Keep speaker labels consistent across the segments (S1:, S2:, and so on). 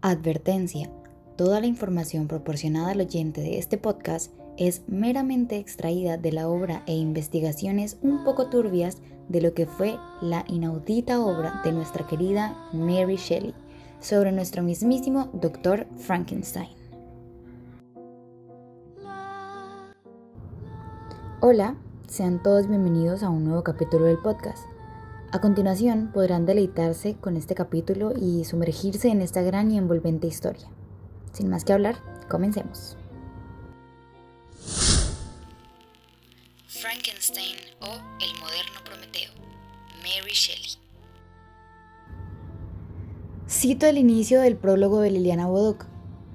S1: Advertencia. Toda la información proporcionada al oyente de este podcast es meramente extraída de la obra e investigaciones un poco turbias de lo que fue la inaudita obra de nuestra querida Mary Shelley sobre nuestro mismísimo Dr. Frankenstein. Hola, sean todos bienvenidos a un nuevo capítulo del podcast. A continuación podrán deleitarse con este capítulo y sumergirse en esta gran y envolvente historia. Sin más que hablar, comencemos. Frankenstein o El moderno Prometeo, Mary Shelley. Cito el inicio del prólogo de Liliana Bodoc.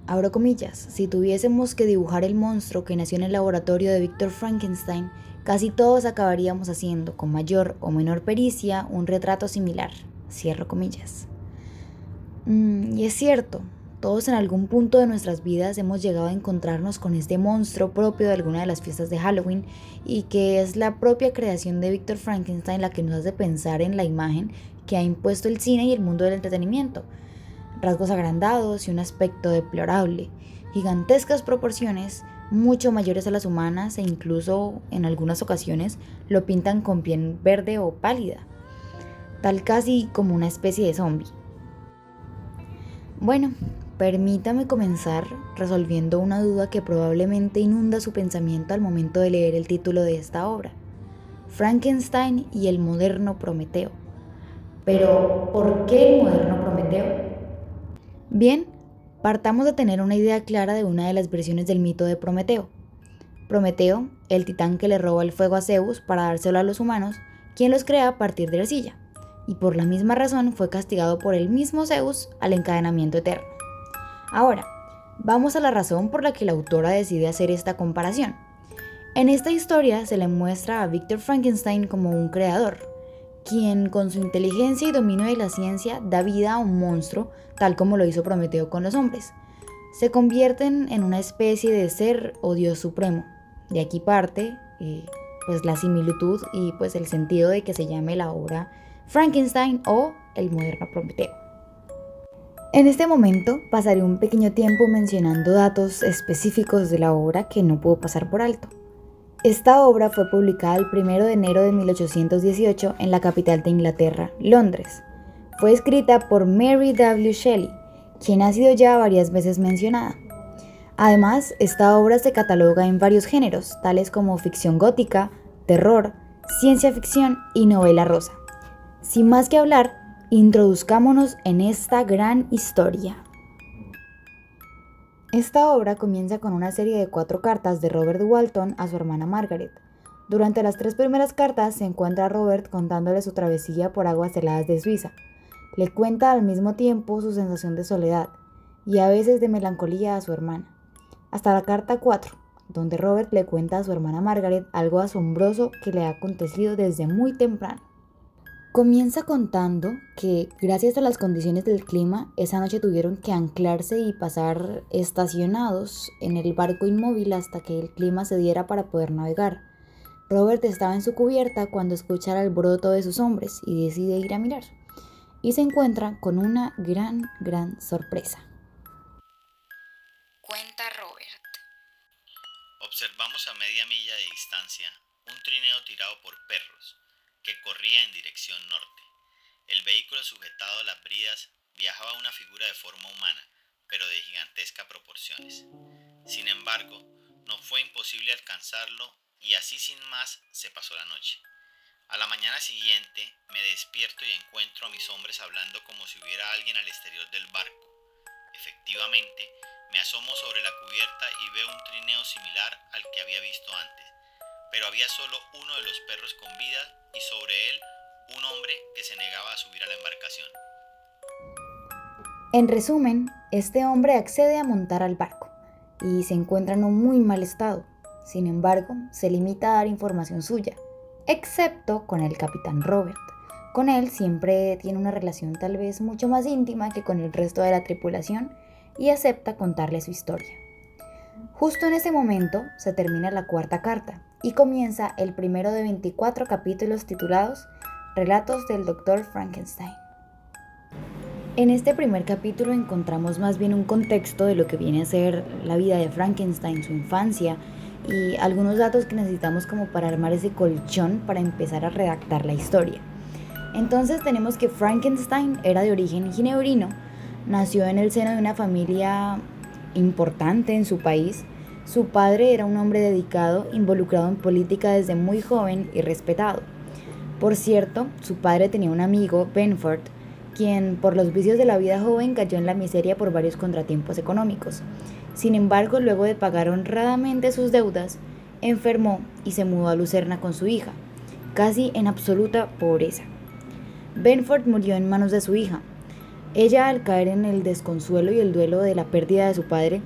S1: Abro comillas, si tuviésemos que dibujar el monstruo que nació en el laboratorio de Victor Frankenstein, casi todos acabaríamos haciendo, con mayor o menor pericia, un retrato similar. Cierro comillas. Mm, y es cierto, todos en algún punto de nuestras vidas hemos llegado a encontrarnos con este monstruo propio de alguna de las fiestas de Halloween y que es la propia creación de Victor Frankenstein la que nos hace pensar en la imagen que ha impuesto el cine y el mundo del entretenimiento. Rasgos agrandados y un aspecto deplorable, gigantescas proporciones mucho mayores a las humanas e incluso en algunas ocasiones lo pintan con piel verde o pálida, tal casi como una especie de zombie. Bueno, permítame comenzar resolviendo una duda que probablemente inunda su pensamiento al momento de leer el título de esta obra. Frankenstein y el moderno Prometeo. Pero, ¿por qué el moderno Prometeo? Bien, Partamos de tener una idea clara de una de las versiones del mito de Prometeo. Prometeo, el titán que le roba el fuego a Zeus para dárselo a los humanos, quien los crea a partir de arcilla, y por la misma razón fue castigado por el mismo Zeus al encadenamiento eterno. Ahora, vamos a la razón por la que la autora decide hacer esta comparación. En esta historia se le muestra a Victor Frankenstein como un creador, quien con su inteligencia y dominio de la ciencia da vida a un monstruo, tal como lo hizo Prometeo con los hombres. Se convierten en una especie de ser o Dios supremo. De aquí parte eh, pues la similitud y pues el sentido de que se llame la obra Frankenstein o el moderno Prometeo. En este momento pasaré un pequeño tiempo mencionando datos específicos de la obra que no puedo pasar por alto. Esta obra fue publicada el 1 de enero de 1818 en la capital de Inglaterra, Londres. Fue escrita por Mary W. Shelley, quien ha sido ya varias veces mencionada. Además, esta obra se cataloga en varios géneros, tales como ficción gótica, terror, ciencia ficción y novela rosa. Sin más que hablar, introduzcámonos en esta gran historia. Esta obra comienza con una serie de cuatro cartas de Robert Walton a su hermana Margaret. Durante las tres primeras cartas se encuentra Robert contándole su travesía por aguas heladas de Suiza. Le cuenta al mismo tiempo su sensación de soledad y a veces de melancolía a su hermana. Hasta la carta 4, donde Robert le cuenta a su hermana Margaret algo asombroso que le ha acontecido desde muy temprano. Comienza contando que gracias a las condiciones del clima, esa noche tuvieron que anclarse y pasar estacionados en el barco inmóvil hasta que el clima se diera para poder navegar. Robert estaba en su cubierta cuando escucha el alboroto de sus hombres y decide ir a mirar. Y se encuentra con una gran, gran sorpresa.
S2: Cuenta Robert. Observamos a media milla de distancia un trineo tirado por perros que corría en dirección norte. El vehículo sujetado a las bridas viajaba una figura de forma humana, pero de gigantescas proporciones. Sin embargo, no fue imposible alcanzarlo y así sin más se pasó la noche. A la mañana siguiente me despierto y encuentro a mis hombres hablando como si hubiera alguien al exterior del barco. Efectivamente, me asomo sobre la cubierta y veo un trineo similar al que había visto antes, pero había solo uno de los perros con vida y sobre él un hombre que se negaba a subir a la embarcación.
S1: En resumen, este hombre accede a montar al barco y se encuentra en un muy mal estado. Sin embargo, se limita a dar información suya, excepto con el capitán Robert. Con él siempre tiene una relación tal vez mucho más íntima que con el resto de la tripulación y acepta contarle su historia. Justo en ese momento se termina la cuarta carta y comienza el primero de 24 capítulos titulados Relatos del Dr. Frankenstein. En este primer capítulo encontramos más bien un contexto de lo que viene a ser la vida de Frankenstein, su infancia y algunos datos que necesitamos como para armar ese colchón para empezar a redactar la historia. Entonces tenemos que Frankenstein era de origen ginebrino, nació en el seno de una familia importante en su país. Su padre era un hombre dedicado, involucrado en política desde muy joven y respetado. Por cierto, su padre tenía un amigo, Benford, quien por los vicios de la vida joven cayó en la miseria por varios contratiempos económicos. Sin embargo, luego de pagar honradamente sus deudas, enfermó y se mudó a Lucerna con su hija, casi en absoluta pobreza. Benford murió en manos de su hija. Ella, al caer en el desconsuelo y el duelo de la pérdida de su padre,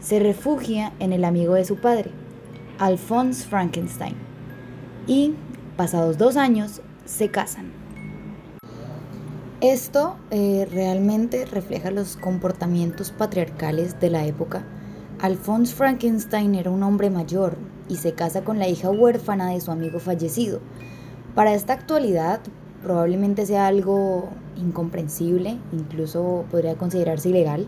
S1: se refugia en el amigo de su padre, Alphonse Frankenstein, y, pasados dos años, se casan. Esto eh, realmente refleja los comportamientos patriarcales de la época. Alphonse Frankenstein era un hombre mayor y se casa con la hija huérfana de su amigo fallecido. Para esta actualidad probablemente sea algo incomprensible, incluso podría considerarse ilegal,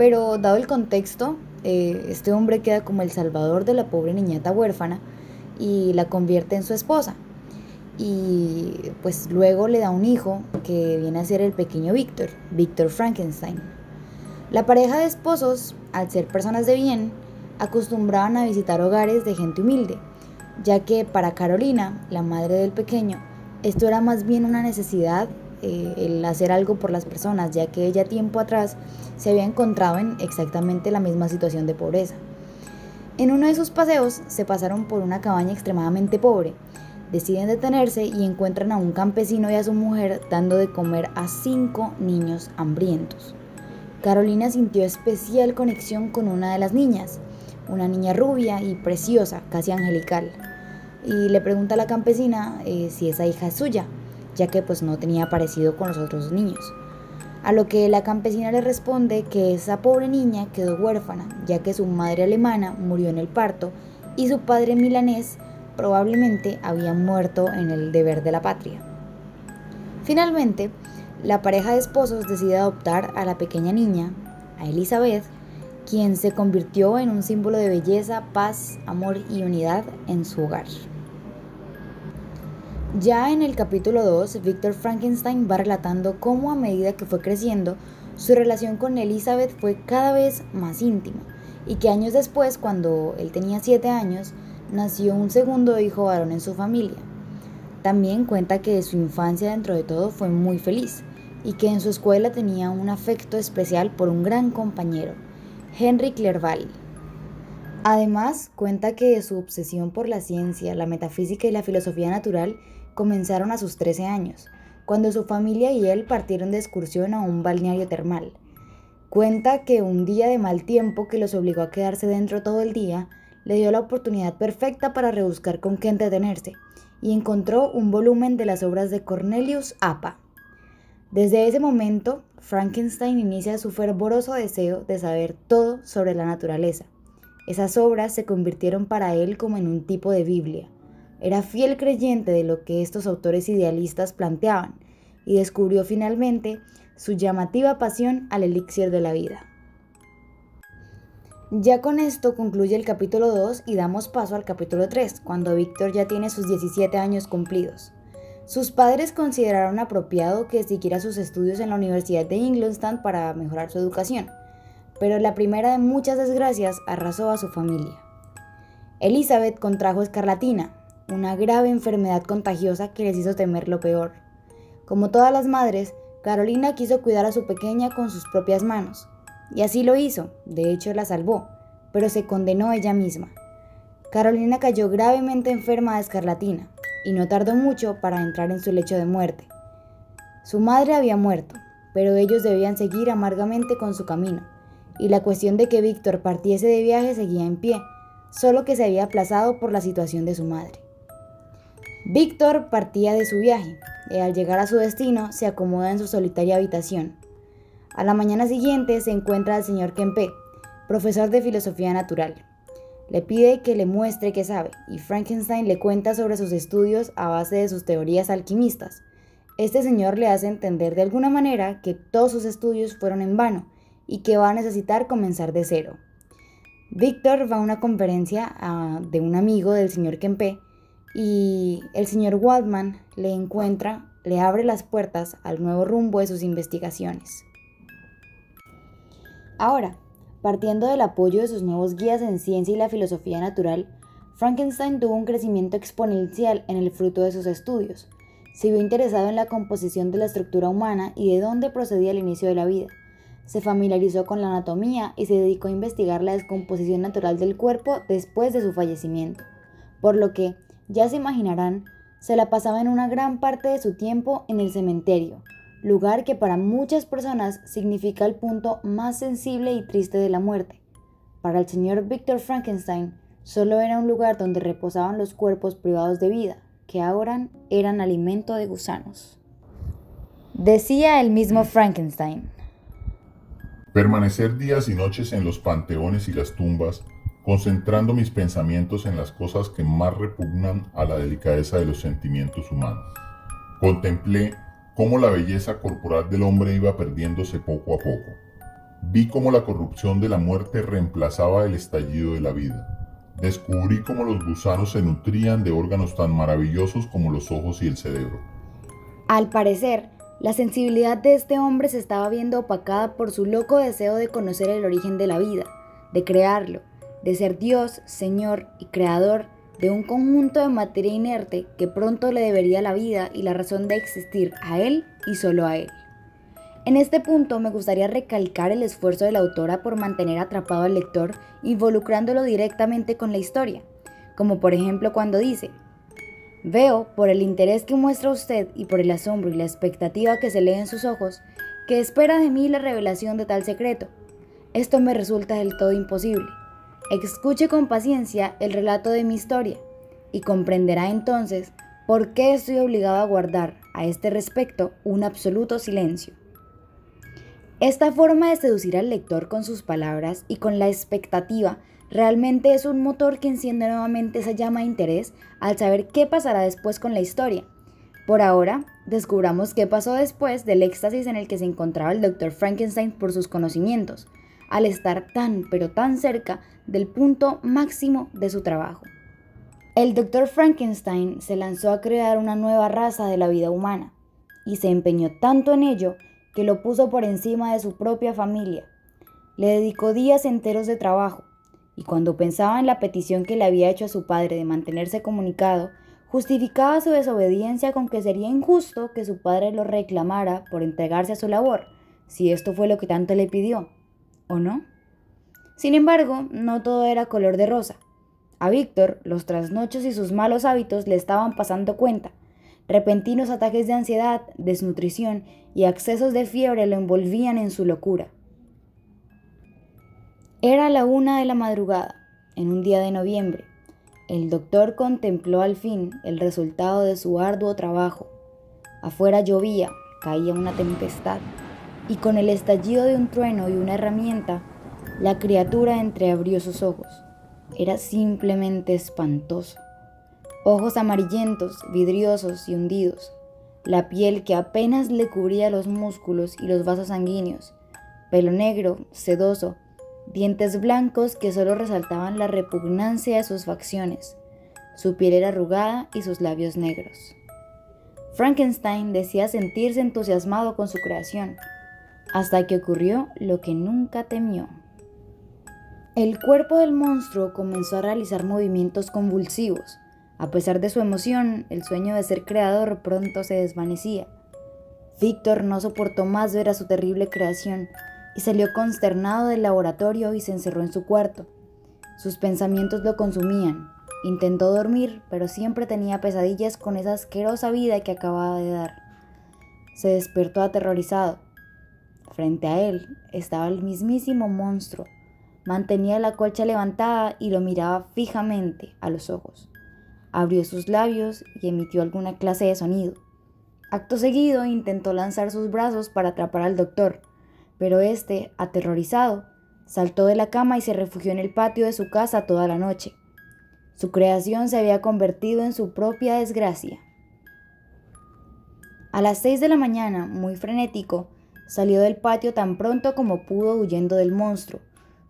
S1: pero dado el contexto, eh, este hombre queda como el salvador de la pobre niñata huérfana y la convierte en su esposa y pues luego le da un hijo que viene a ser el pequeño Víctor, Víctor Frankenstein. La pareja de esposos, al ser personas de bien, acostumbraban a visitar hogares de gente humilde, ya que para Carolina, la madre del pequeño, esto era más bien una necesidad, eh, el hacer algo por las personas, ya que ella tiempo atrás se había encontrado en exactamente la misma situación de pobreza. En uno de sus paseos se pasaron por una cabaña extremadamente pobre, deciden detenerse y encuentran a un campesino y a su mujer dando de comer a cinco niños hambrientos. Carolina sintió especial conexión con una de las niñas, una niña rubia y preciosa, casi angelical, y le pregunta a la campesina eh, si esa hija es suya, ya que pues no tenía parecido con los otros niños. A lo que la campesina le responde que esa pobre niña quedó huérfana, ya que su madre alemana murió en el parto y su padre milanés probablemente había muerto en el deber de la patria. Finalmente, la pareja de esposos decide adoptar a la pequeña niña, a Elizabeth, quien se convirtió en un símbolo de belleza, paz, amor y unidad en su hogar. Ya en el capítulo 2, Victor Frankenstein va relatando cómo a medida que fue creciendo, su relación con Elizabeth fue cada vez más íntima y que años después, cuando él tenía 7 años, nació un segundo hijo varón en su familia. También cuenta que su infancia dentro de todo fue muy feliz y que en su escuela tenía un afecto especial por un gran compañero, Henry Clerval. Además, cuenta que su obsesión por la ciencia, la metafísica y la filosofía natural comenzaron a sus 13 años, cuando su familia y él partieron de excursión a un balneario termal. Cuenta que un día de mal tiempo que los obligó a quedarse dentro todo el día, le dio la oportunidad perfecta para rebuscar con qué entretenerse y encontró un volumen de las obras de Cornelius Apa. Desde ese momento, Frankenstein inicia su fervoroso deseo de saber todo sobre la naturaleza. Esas obras se convirtieron para él como en un tipo de Biblia. Era fiel creyente de lo que estos autores idealistas planteaban y descubrió finalmente su llamativa pasión al elixir de la vida. Ya con esto concluye el capítulo 2 y damos paso al capítulo 3, cuando Víctor ya tiene sus 17 años cumplidos. Sus padres consideraron apropiado que siguiera sus estudios en la Universidad de Ingolstadt para mejorar su educación, pero la primera de muchas desgracias arrasó a su familia. Elizabeth contrajo escarlatina, una grave enfermedad contagiosa que les hizo temer lo peor. Como todas las madres, Carolina quiso cuidar a su pequeña con sus propias manos, y así lo hizo, de hecho la salvó, pero se condenó ella misma. Carolina cayó gravemente enferma de escarlatina y no tardó mucho para entrar en su lecho de muerte. Su madre había muerto, pero ellos debían seguir amargamente con su camino, y la cuestión de que Víctor partiese de viaje seguía en pie, solo que se había aplazado por la situación de su madre. Víctor partía de su viaje, y al llegar a su destino se acomoda en su solitaria habitación, a la mañana siguiente se encuentra al señor Kempe, profesor de filosofía natural. Le pide que le muestre qué sabe y Frankenstein le cuenta sobre sus estudios a base de sus teorías alquimistas. Este señor le hace entender de alguna manera que todos sus estudios fueron en vano y que va a necesitar comenzar de cero. Víctor va a una conferencia ah, de un amigo del señor Kempe y el señor Waldman le encuentra, le abre las puertas al nuevo rumbo de sus investigaciones. Ahora, partiendo del apoyo de sus nuevos guías en ciencia y la filosofía natural, Frankenstein tuvo un crecimiento exponencial en el fruto de sus estudios. Se vio interesado en la composición de la estructura humana y de dónde procedía el inicio de la vida. Se familiarizó con la anatomía y se dedicó a investigar la descomposición natural del cuerpo después de su fallecimiento, por lo que, ya se imaginarán, se la pasaba en una gran parte de su tiempo en el cementerio, lugar que para muchas personas significa el punto más sensible y triste de la muerte. Para el señor Victor Frankenstein, solo era un lugar donde reposaban los cuerpos privados de vida, que ahora eran alimento de gusanos. Decía el mismo Frankenstein.
S3: Permanecer días y noches en los panteones y las tumbas concentrando mis pensamientos en las cosas que más repugnan a la delicadeza de los sentimientos humanos. Contemplé cómo la belleza corporal del hombre iba perdiéndose poco a poco. Vi cómo la corrupción de la muerte reemplazaba el estallido de la vida. Descubrí cómo los gusanos se nutrían de órganos tan maravillosos como los ojos y el cerebro.
S1: Al parecer, la sensibilidad de este hombre se estaba viendo opacada por su loco deseo de conocer el origen de la vida, de crearlo, de ser Dios, Señor y Creador de un conjunto de materia inerte que pronto le debería la vida y la razón de existir a Él y solo a Él. En este punto me gustaría recalcar el esfuerzo de la autora por mantener atrapado al lector involucrándolo directamente con la historia, como por ejemplo cuando dice, Veo, por el interés que muestra usted y por el asombro y la expectativa que se lee en sus ojos, que espera de mí la revelación de tal secreto. Esto me resulta del todo imposible. Escuche con paciencia el relato de mi historia y comprenderá entonces por qué estoy obligado a guardar a este respecto un absoluto silencio. Esta forma de seducir al lector con sus palabras y con la expectativa realmente es un motor que enciende nuevamente esa llama de interés al saber qué pasará después con la historia. Por ahora, descubramos qué pasó después del éxtasis en el que se encontraba el Dr. Frankenstein por sus conocimientos, al estar tan pero tan cerca del punto máximo de su trabajo. El Dr. Frankenstein se lanzó a crear una nueva raza de la vida humana y se empeñó tanto en ello que lo puso por encima de su propia familia. Le dedicó días enteros de trabajo y cuando pensaba en la petición que le había hecho a su padre de mantenerse comunicado, justificaba su desobediencia con que sería injusto que su padre lo reclamara por entregarse a su labor, si esto fue lo que tanto le pidió. ¿O no? Sin embargo, no todo era color de rosa. A Víctor, los trasnochos y sus malos hábitos le estaban pasando cuenta. Repentinos ataques de ansiedad, desnutrición y accesos de fiebre lo envolvían en su locura. Era la una de la madrugada, en un día de noviembre. El doctor contempló al fin el resultado de su arduo trabajo. Afuera llovía, caía una tempestad y con el estallido de un trueno y una herramienta, la criatura entreabrió sus ojos. Era simplemente espantoso. Ojos amarillentos, vidriosos y hundidos, la piel que apenas le cubría los músculos y los vasos sanguíneos, pelo negro, sedoso, dientes blancos que solo resaltaban la repugnancia de sus facciones. Su piel era arrugada y sus labios negros. Frankenstein decía sentirse entusiasmado con su creación, hasta que ocurrió lo que nunca temió. El cuerpo del monstruo comenzó a realizar movimientos convulsivos. A pesar de su emoción, el sueño de ser creador pronto se desvanecía. Víctor no soportó más ver a su terrible creación y salió consternado del laboratorio y se encerró en su cuarto. Sus pensamientos lo consumían. Intentó dormir, pero siempre tenía pesadillas con esa asquerosa vida que acababa de dar. Se despertó aterrorizado. Frente a él estaba el mismísimo monstruo. Mantenía la colcha levantada y lo miraba fijamente a los ojos. Abrió sus labios y emitió alguna clase de sonido. Acto seguido intentó lanzar sus brazos para atrapar al doctor, pero este, aterrorizado, saltó de la cama y se refugió en el patio de su casa toda la noche. Su creación se había convertido en su propia desgracia. A las seis de la mañana, muy frenético, salió del patio tan pronto como pudo huyendo del monstruo.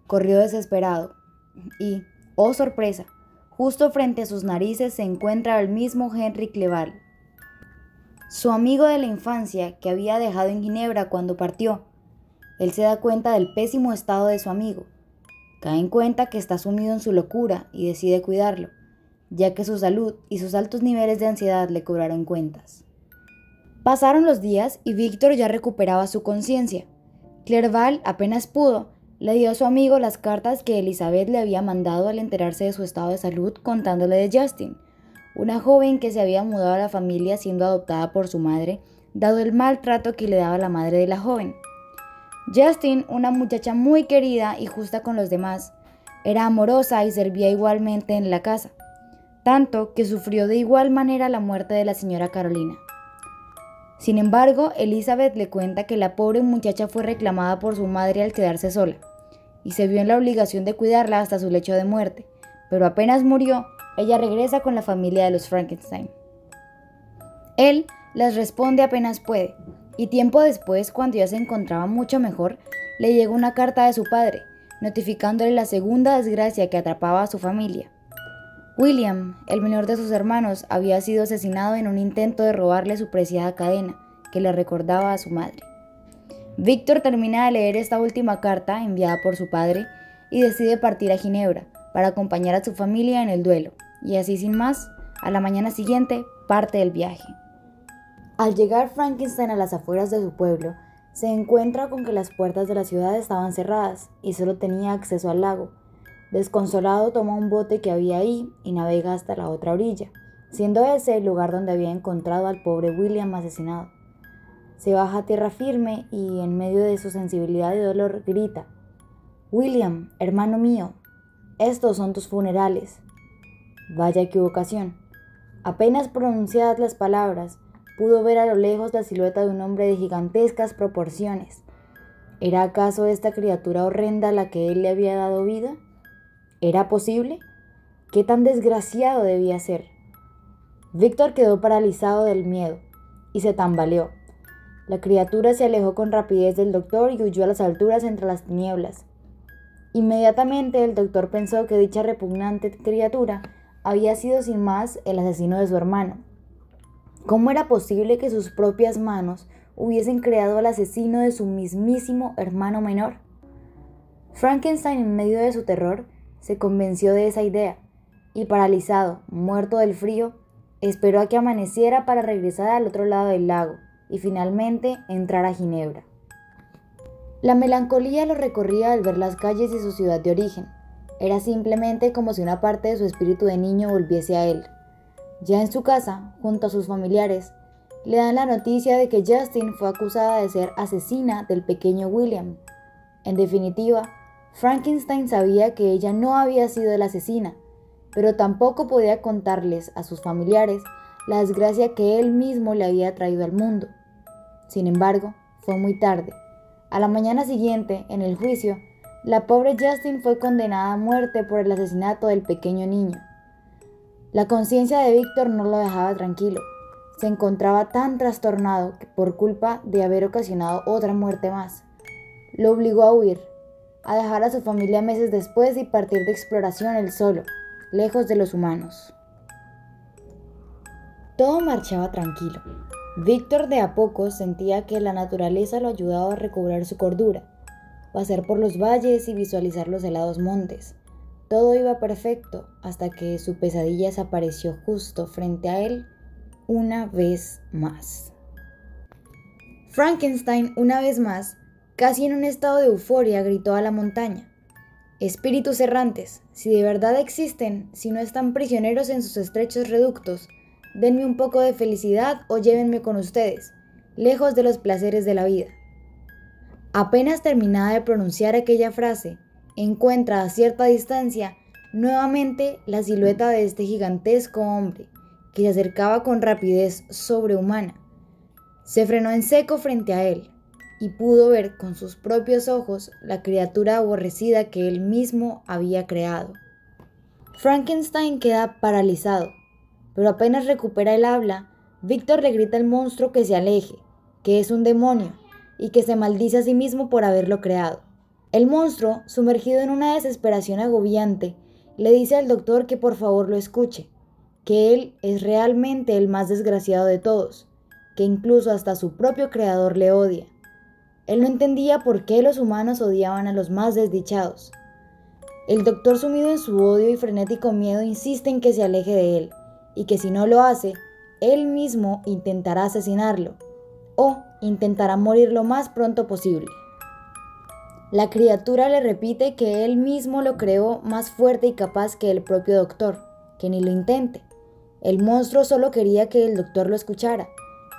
S1: Corrió desesperado y, oh sorpresa, justo frente a sus narices se encuentra el mismo Henry Cleval, su amigo de la infancia que había dejado en Ginebra cuando partió. Él se da cuenta del pésimo estado de su amigo, cae en cuenta que está sumido en su locura y decide cuidarlo, ya que su salud y sus altos niveles de ansiedad le cobraron cuentas. Pasaron los días y Víctor ya recuperaba su conciencia. Clerval apenas pudo, le dio a su amigo las cartas que Elizabeth le había mandado al enterarse de su estado de salud contándole de Justin, una joven que se había mudado a la familia siendo adoptada por su madre, dado el maltrato que le daba la madre de la joven. Justin, una muchacha muy querida y justa con los demás, era amorosa y servía igualmente en la casa, tanto que sufrió de igual manera la muerte de la señora Carolina. Sin embargo, Elizabeth le cuenta que la pobre muchacha fue reclamada por su madre al quedarse sola y se vio en la obligación de cuidarla hasta su lecho de muerte, pero apenas murió, ella regresa con la familia de los Frankenstein. Él les responde apenas puede, y tiempo después, cuando ya se encontraba mucho mejor, le llegó una carta de su padre, notificándole la segunda desgracia que atrapaba a su familia. William, el menor de sus hermanos, había sido asesinado en un intento de robarle su preciada cadena, que le recordaba a su madre. Víctor termina de leer esta última carta enviada por su padre y decide partir a Ginebra para acompañar a su familia en el duelo, y así sin más, a la mañana siguiente parte del viaje. Al llegar Frankenstein a las afueras de su pueblo, se encuentra con que las puertas de la ciudad estaban cerradas y solo tenía acceso al lago. Desconsolado toma un bote que había ahí y navega hasta la otra orilla, siendo ese el lugar donde había encontrado al pobre William asesinado. Se baja a tierra firme y en medio de su sensibilidad y dolor grita, William, hermano mío, estos son tus funerales. Vaya equivocación. Apenas pronunciadas las palabras, pudo ver a lo lejos la silueta de un hombre de gigantescas proporciones. ¿Era acaso esta criatura horrenda la que él le había dado vida? ¿Era posible? ¿Qué tan desgraciado debía ser? Víctor quedó paralizado del miedo y se tambaleó. La criatura se alejó con rapidez del doctor y huyó a las alturas entre las tinieblas. Inmediatamente el doctor pensó que dicha repugnante criatura había sido sin más el asesino de su hermano. ¿Cómo era posible que sus propias manos hubiesen creado al asesino de su mismísimo hermano menor? Frankenstein, en medio de su terror, se convenció de esa idea y paralizado, muerto del frío, esperó a que amaneciera para regresar al otro lado del lago y finalmente entrar a Ginebra. La melancolía lo recorría al ver las calles y su ciudad de origen. Era simplemente como si una parte de su espíritu de niño volviese a él. Ya en su casa, junto a sus familiares, le dan la noticia de que Justin fue acusada de ser asesina del pequeño William. En definitiva, Frankenstein sabía que ella no había sido la asesina, pero tampoco podía contarles a sus familiares la desgracia que él mismo le había traído al mundo. Sin embargo, fue muy tarde. A la mañana siguiente, en el juicio, la pobre Justin fue condenada a muerte por el asesinato del pequeño niño. La conciencia de Víctor no lo dejaba tranquilo. Se encontraba tan trastornado por culpa de haber ocasionado otra muerte más. Lo obligó a huir, a dejar a su familia meses después y partir de exploración él solo, lejos de los humanos. Todo marchaba tranquilo. Víctor de a poco sentía que la naturaleza lo ayudaba a recobrar su cordura, pasar por los valles y visualizar los helados montes. Todo iba perfecto hasta que su pesadilla desapareció justo frente a él una vez más. Frankenstein, una vez más, casi en un estado de euforia, gritó a la montaña. Espíritus errantes, si de verdad existen, si no están prisioneros en sus estrechos reductos, denme un poco de felicidad o llévenme con ustedes, lejos de los placeres de la vida. Apenas terminada de pronunciar aquella frase, encuentra a cierta distancia nuevamente la silueta de este gigantesco hombre que se acercaba con rapidez sobrehumana. Se frenó en seco frente a él y pudo ver con sus propios ojos la criatura aborrecida que él mismo había creado. Frankenstein queda paralizado, pero apenas recupera el habla, Víctor le grita al monstruo que se aleje, que es un demonio, y que se maldice a sí mismo por haberlo creado. El monstruo, sumergido en una desesperación agobiante, le dice al doctor que por favor lo escuche, que él es realmente el más desgraciado de todos, que incluso hasta su propio creador le odia. Él no entendía por qué los humanos odiaban a los más desdichados. El doctor sumido en su odio y frenético miedo insiste en que se aleje de él, y que si no lo hace, él mismo intentará asesinarlo, o intentará morir lo más pronto posible. La criatura le repite que él mismo lo creó más fuerte y capaz que el propio doctor, que ni lo intente. El monstruo solo quería que el doctor lo escuchara,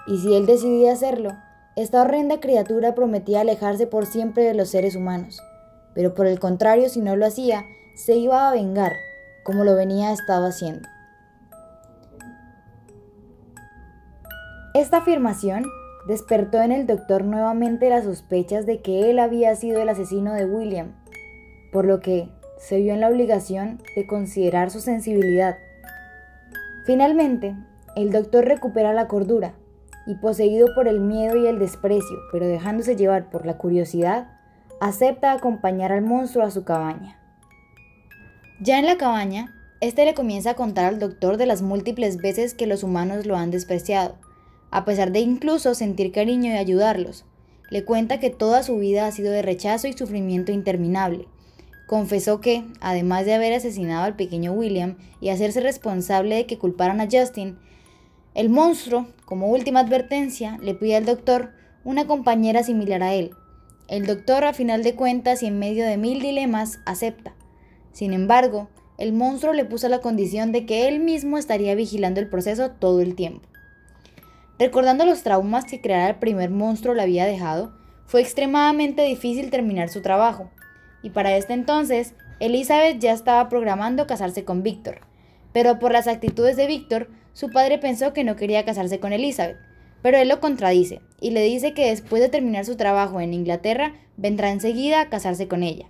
S1: y si él decidía hacerlo, esta horrenda criatura prometía alejarse por siempre de los seres humanos. Pero por el contrario, si no lo hacía, se iba a vengar, como lo venía estado haciendo. Esta afirmación despertó en el doctor nuevamente las sospechas de que él había sido el asesino de William, por lo que se vio en la obligación de considerar su sensibilidad. Finalmente, el doctor recupera la cordura y poseído por el miedo y el desprecio, pero dejándose llevar por la curiosidad, acepta acompañar al monstruo a su cabaña. Ya en la cabaña, este le comienza a contar al doctor de las múltiples veces que los humanos lo han despreciado, a pesar de incluso sentir cariño y ayudarlos. Le cuenta que toda su vida ha sido de rechazo y sufrimiento interminable. Confesó que, además de haber asesinado al pequeño William y hacerse responsable de que culparan a Justin, el monstruo, como última advertencia, le pide al doctor una compañera similar a él. El doctor, a final de cuentas y en medio de mil dilemas, acepta. Sin embargo, el monstruo le puso la condición de que él mismo estaría vigilando el proceso todo el tiempo. Recordando los traumas que crear el primer monstruo le había dejado, fue extremadamente difícil terminar su trabajo, y para este entonces, Elizabeth ya estaba programando casarse con Víctor, pero por las actitudes de Víctor, su padre pensó que no quería casarse con Elizabeth, pero él lo contradice y le dice que después de terminar su trabajo en Inglaterra, vendrá enseguida a casarse con ella.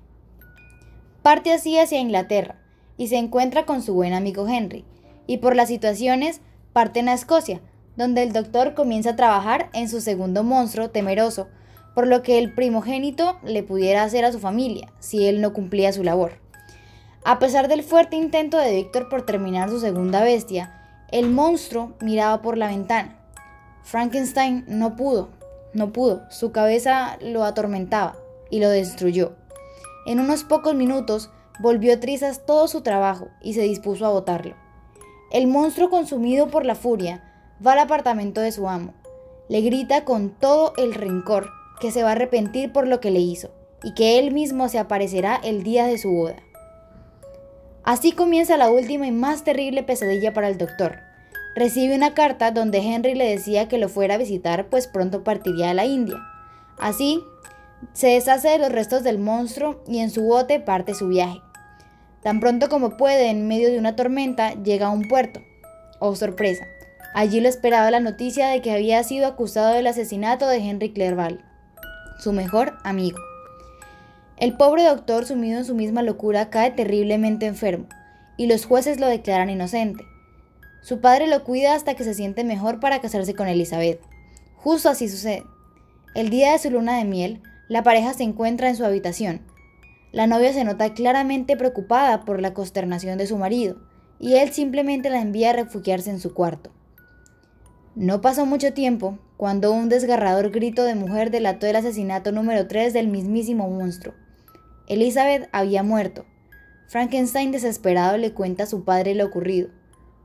S1: Parte así hacia Inglaterra y se encuentra con su buen amigo Henry, y por las situaciones parten a Escocia, donde el doctor comienza a trabajar en su segundo monstruo temeroso, por lo que el primogénito le pudiera hacer a su familia si él no cumplía su labor. A pesar del fuerte intento de Víctor por terminar su segunda bestia, el monstruo miraba por la ventana. Frankenstein no pudo, no pudo, su cabeza lo atormentaba y lo destruyó. En unos pocos minutos volvió trizas todo su trabajo y se dispuso a botarlo. El monstruo consumido por la furia va al apartamento de su amo. Le grita con todo el rencor que se va a arrepentir por lo que le hizo y que él mismo se aparecerá el día de su boda. Así comienza la última y más terrible pesadilla para el doctor. Recibe una carta donde Henry le decía que lo fuera a visitar pues pronto partiría a la India. Así, se deshace de los restos del monstruo y en su bote parte su viaje. Tan pronto como puede, en medio de una tormenta, llega a un puerto. Oh sorpresa, Allí lo esperaba la noticia de que había sido acusado del asesinato de Henry Clerval, su mejor amigo. El pobre doctor, sumido en su misma locura, cae terriblemente enfermo, y los jueces lo declaran inocente. Su padre lo cuida hasta que se siente mejor para casarse con Elizabeth. Justo así sucede. El día de su luna de miel, la pareja se encuentra en su habitación. La novia se nota claramente preocupada por la consternación de su marido, y él simplemente la envía a refugiarse en su cuarto. No pasó mucho tiempo cuando un desgarrador grito de mujer delató el asesinato número 3 del mismísimo monstruo. Elizabeth había muerto. Frankenstein desesperado le cuenta a su padre lo ocurrido.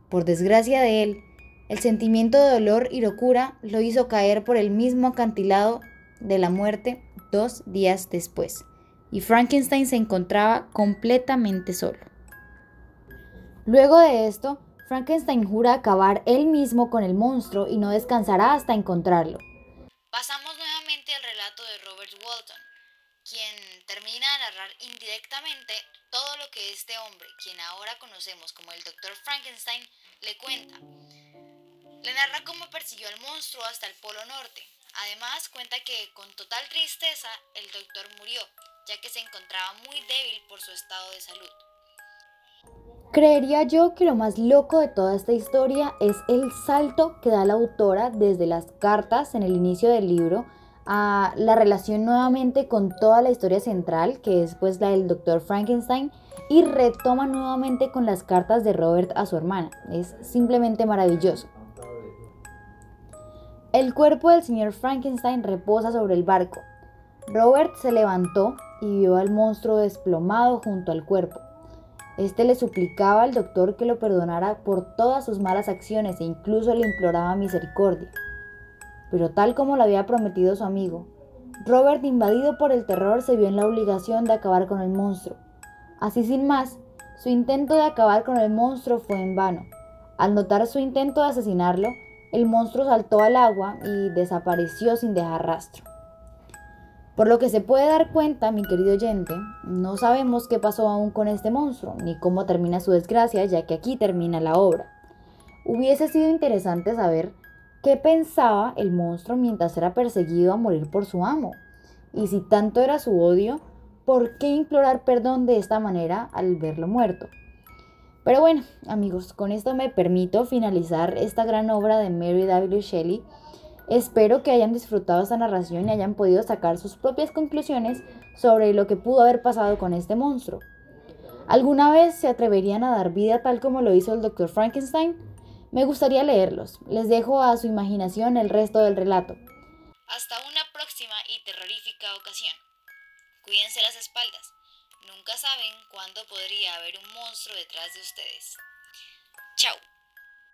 S1: Por desgracia de él, el sentimiento de dolor y locura lo hizo caer por el mismo acantilado de la muerte dos días después, y Frankenstein se encontraba completamente solo. Luego de esto, Frankenstein jura acabar él mismo con el monstruo y no descansará hasta encontrarlo.
S4: Pasamos nuevamente al relato de Robert Walton, termina de narrar indirectamente todo lo que este hombre, quien ahora conocemos como el Dr. Frankenstein, le cuenta. Le narra cómo persiguió al monstruo hasta el Polo Norte. Además, cuenta que con total tristeza el doctor murió, ya que se encontraba muy débil por su estado de salud.
S1: Creería yo que lo más loco de toda esta historia es el salto que da la autora desde las cartas en el inicio del libro a la relación nuevamente con toda la historia central, que es pues la del doctor Frankenstein, y retoma nuevamente con las cartas de Robert a su hermana. Es simplemente maravilloso. El cuerpo del señor Frankenstein reposa sobre el barco. Robert se levantó y vio al monstruo desplomado junto al cuerpo. Este le suplicaba al doctor que lo perdonara por todas sus malas acciones e incluso le imploraba misericordia. Pero tal como lo había prometido su amigo, Robert, invadido por el terror, se vio en la obligación de acabar con el monstruo. Así sin más, su intento de acabar con el monstruo fue en vano. Al notar su intento de asesinarlo, el monstruo saltó al agua y desapareció sin dejar rastro. Por lo que se puede dar cuenta, mi querido oyente, no sabemos qué pasó aún con este monstruo, ni cómo termina su desgracia, ya que aquí termina la obra. Hubiese sido interesante saber qué pensaba el monstruo mientras era perseguido a morir por su amo. Y si tanto era su odio, ¿por qué implorar perdón de esta manera al verlo muerto? Pero bueno, amigos, con esto me permito finalizar esta gran obra de Mary W. Shelley Espero que hayan disfrutado esta narración y hayan podido sacar sus propias conclusiones sobre lo que pudo haber pasado con este monstruo. ¿Alguna vez se atreverían a dar vida tal como lo hizo el Dr. Frankenstein? Me gustaría leerlos. Les dejo a su imaginación el resto del relato.
S4: Hasta una próxima y terrorífica ocasión. Cuídense las espaldas. Nunca saben cuándo podría haber un monstruo detrás de ustedes. Chao.